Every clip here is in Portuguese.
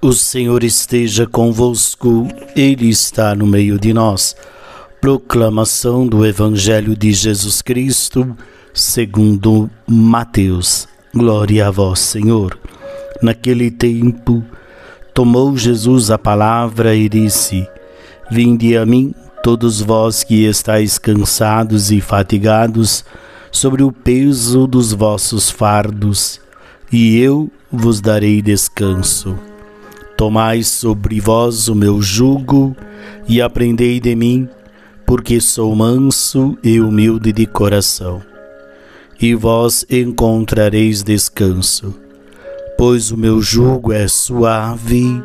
O Senhor esteja convosco, Ele está no meio de nós. Proclamação do Evangelho de Jesus Cristo, segundo Mateus. Glória a vós, Senhor. Naquele tempo, tomou Jesus a palavra e disse: Vinde a mim, todos vós que estáis cansados e fatigados, sobre o peso dos vossos fardos, e eu vos darei descanso. Tomai sobre vós o meu jugo e aprendei de mim, porque sou manso e humilde de coração. E vós encontrareis descanso, pois o meu jugo é suave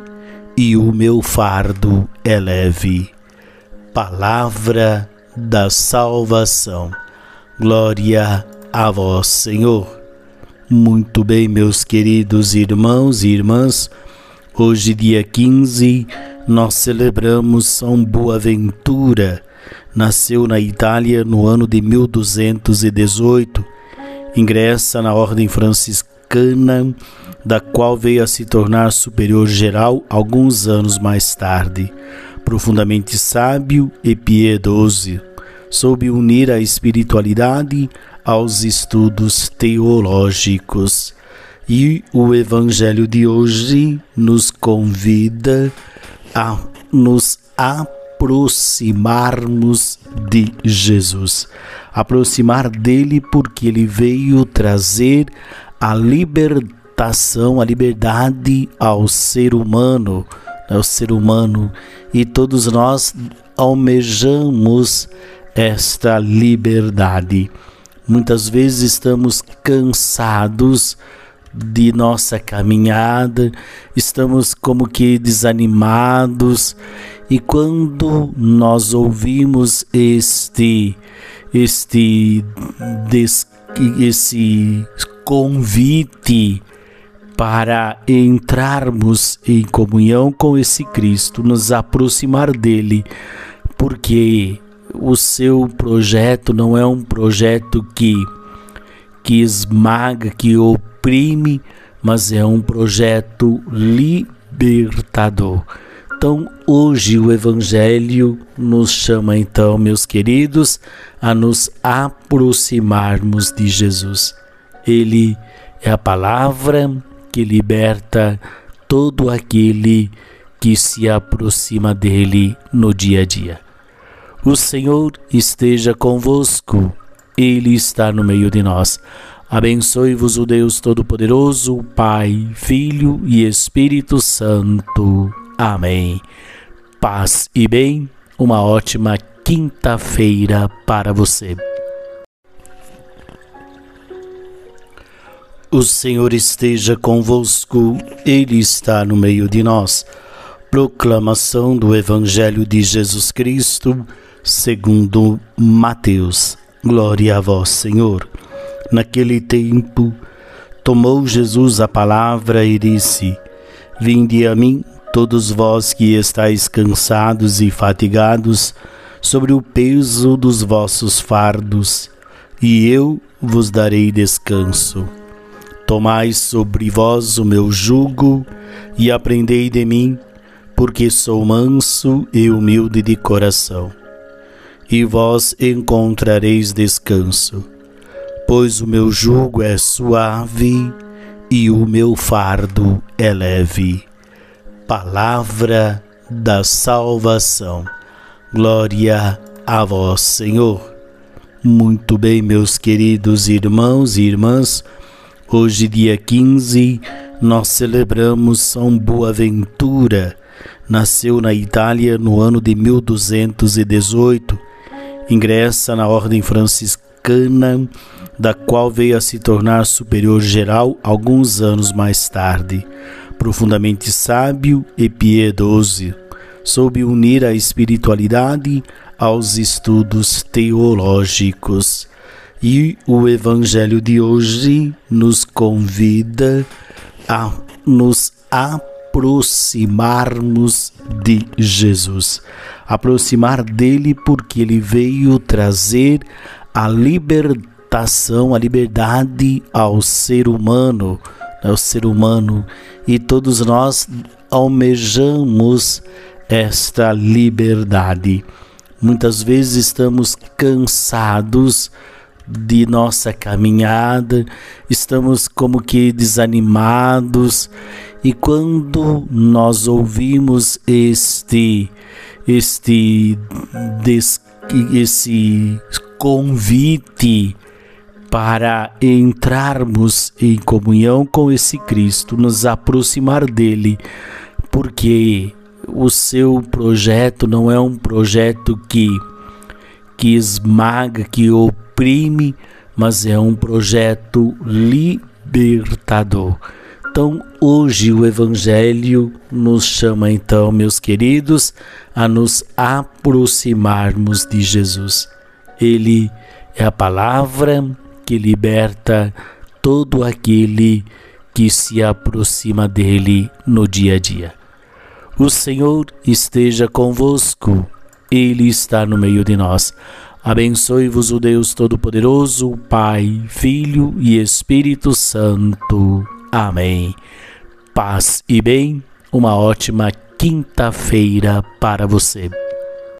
e o meu fardo é leve. Palavra da salvação. Glória a vós, Senhor. Muito bem, meus queridos irmãos e irmãs. Hoje, dia 15, nós celebramos São Boaventura. Nasceu na Itália no ano de 1218. Ingressa na Ordem Franciscana, da qual veio a se tornar superior geral alguns anos mais tarde. Profundamente sábio e piedoso, soube unir a espiritualidade aos estudos teológicos e o Evangelho de hoje nos convida a nos aproximarmos de Jesus. Aproximar dele porque ele veio trazer a libertação, a liberdade ao ser humano, ao ser humano, e todos nós almejamos esta liberdade. Muitas vezes estamos cansados de nossa caminhada, estamos como que desanimados. E quando nós ouvimos este este des, esse convite para entrarmos em comunhão com esse Cristo, nos aproximar dele, porque o seu projeto não é um projeto que que esmaga, que oprime, mas é um projeto libertador. Então, hoje o evangelho nos chama então, meus queridos, a nos aproximarmos de Jesus. Ele é a palavra que liberta todo aquele que se aproxima dele no dia a dia. O Senhor esteja convosco. Ele está no meio de nós. Abençoe-vos o Deus Todo-Poderoso, Pai, Filho e Espírito Santo. Amém. Paz e bem, uma ótima quinta-feira para você. O Senhor esteja convosco, Ele está no meio de nós. Proclamação do Evangelho de Jesus Cristo, segundo Mateus. Glória a vós, Senhor. Naquele tempo, tomou Jesus a palavra e disse: Vinde a mim, todos vós que estáis cansados e fatigados, sobre o peso dos vossos fardos, e eu vos darei descanso. Tomai sobre vós o meu jugo e aprendei de mim, porque sou manso e humilde de coração e vós encontrareis descanso, pois o meu jugo é suave e o meu fardo é leve. Palavra da salvação. Glória a vós, Senhor. Muito bem, meus queridos irmãos e irmãs, hoje, dia 15, nós celebramos São Boaventura. Nasceu na Itália no ano de 1218 ingressa na Ordem Franciscana, da qual veio a se tornar superior geral alguns anos mais tarde. Profundamente sábio e piedoso, soube unir a espiritualidade aos estudos teológicos. E o Evangelho de hoje nos convida a nos aproximarmos de Jesus aproximar dele porque ele veio trazer a libertação, a liberdade ao ser humano, ao ser humano, e todos nós almejamos esta liberdade. Muitas vezes estamos cansados de nossa caminhada, estamos como que desanimados, e quando nós ouvimos este este des, esse convite para entrarmos em comunhão com esse Cristo, nos aproximar dele, porque o seu projeto não é um projeto que que esmaga, que oprime, mas é um projeto libertador. Então, hoje o evangelho nos chama então, meus queridos, a nos aproximarmos de Jesus. Ele é a palavra que liberta todo aquele que se aproxima dele no dia a dia. O Senhor esteja convosco, Ele está no meio de nós. Abençoe-vos o Deus Todo-Poderoso, Pai, Filho e Espírito Santo. Amém. Paz e bem, uma ótima quinta-feira para você.